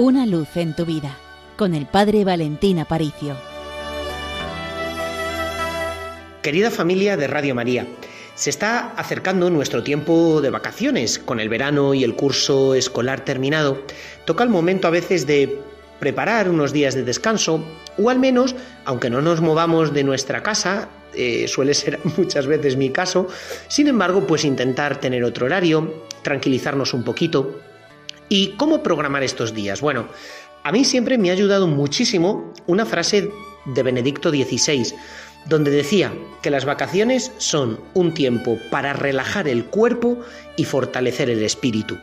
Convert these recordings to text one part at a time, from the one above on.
Una luz en tu vida con el Padre Valentín Aparicio. Querida familia de Radio María, se está acercando nuestro tiempo de vacaciones. Con el verano y el curso escolar terminado, toca el momento a veces de preparar unos días de descanso o al menos, aunque no nos movamos de nuestra casa, eh, suele ser muchas veces mi caso, sin embargo, pues intentar tener otro horario, tranquilizarnos un poquito. ¿Y cómo programar estos días? Bueno, a mí siempre me ha ayudado muchísimo una frase de Benedicto XVI, donde decía que las vacaciones son un tiempo para relajar el cuerpo y fortalecer el espíritu.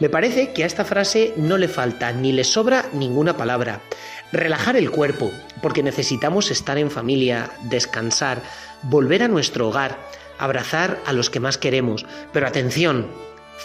Me parece que a esta frase no le falta ni le sobra ninguna palabra. Relajar el cuerpo, porque necesitamos estar en familia, descansar, volver a nuestro hogar, abrazar a los que más queremos. Pero atención,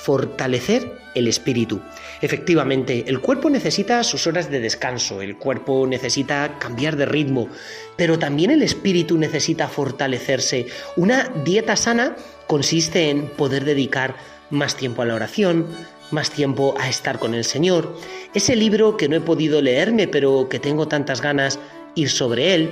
fortalecer el espíritu. Efectivamente, el cuerpo necesita sus horas de descanso, el cuerpo necesita cambiar de ritmo, pero también el espíritu necesita fortalecerse. Una dieta sana consiste en poder dedicar más tiempo a la oración, más tiempo a estar con el Señor. Ese libro que no he podido leerme, pero que tengo tantas ganas ir sobre él,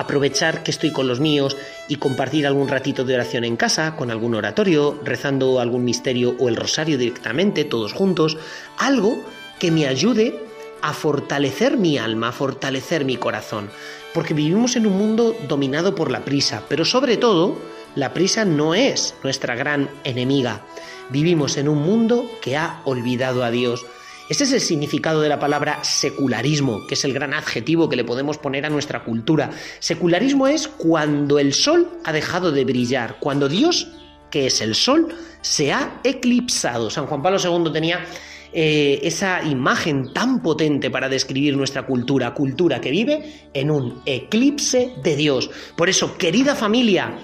aprovechar que estoy con los míos y compartir algún ratito de oración en casa, con algún oratorio, rezando algún misterio o el rosario directamente, todos juntos, algo que me ayude a fortalecer mi alma, a fortalecer mi corazón, porque vivimos en un mundo dominado por la prisa, pero sobre todo, la prisa no es nuestra gran enemiga. Vivimos en un mundo que ha olvidado a Dios, ese es el significado de la palabra secularismo, que es el gran adjetivo que le podemos poner a nuestra cultura. Secularismo es cuando el sol ha dejado de brillar, cuando Dios, que es el sol, se ha eclipsado. San Juan Pablo II tenía eh, esa imagen tan potente para describir nuestra cultura, cultura que vive en un eclipse de Dios. Por eso, querida familia,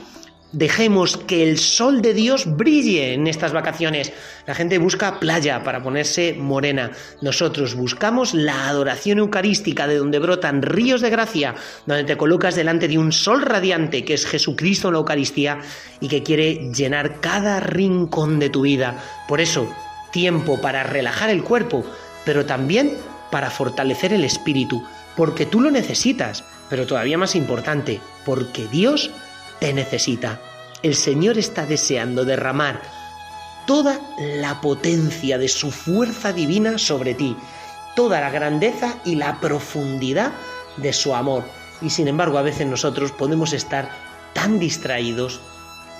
Dejemos que el sol de Dios brille en estas vacaciones. La gente busca playa para ponerse morena. Nosotros buscamos la adoración eucarística de donde brotan ríos de gracia, donde te colocas delante de un sol radiante que es Jesucristo en la Eucaristía y que quiere llenar cada rincón de tu vida. Por eso, tiempo para relajar el cuerpo, pero también para fortalecer el espíritu, porque tú lo necesitas, pero todavía más importante, porque Dios te necesita. El Señor está deseando derramar toda la potencia de su fuerza divina sobre ti, toda la grandeza y la profundidad de su amor. Y sin embargo a veces nosotros podemos estar tan distraídos,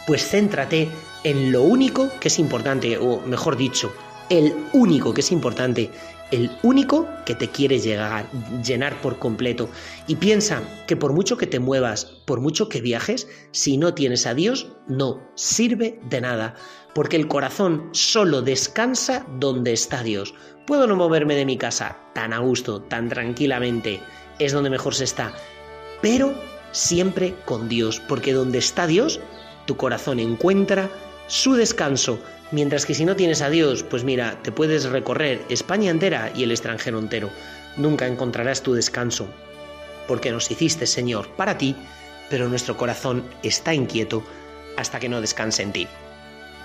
pues céntrate en lo único que es importante, o mejor dicho, el único que es importante, el único que te quiere llenar por completo. Y piensa que por mucho que te muevas, por mucho que viajes, si no tienes a Dios, no sirve de nada, porque el corazón solo descansa donde está Dios. Puedo no moverme de mi casa tan a gusto, tan tranquilamente, es donde mejor se está, pero siempre con Dios, porque donde está Dios, tu corazón encuentra su descanso Mientras que si no tienes a Dios, pues mira, te puedes recorrer España entera y el extranjero entero. Nunca encontrarás tu descanso, porque nos hiciste, Señor, para ti, pero nuestro corazón está inquieto hasta que no descanse en ti.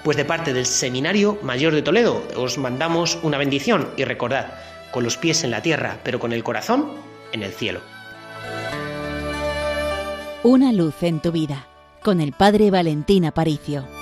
Pues de parte del Seminario Mayor de Toledo os mandamos una bendición y recordad, con los pies en la tierra, pero con el corazón en el cielo. Una luz en tu vida, con el Padre Valentín Aparicio.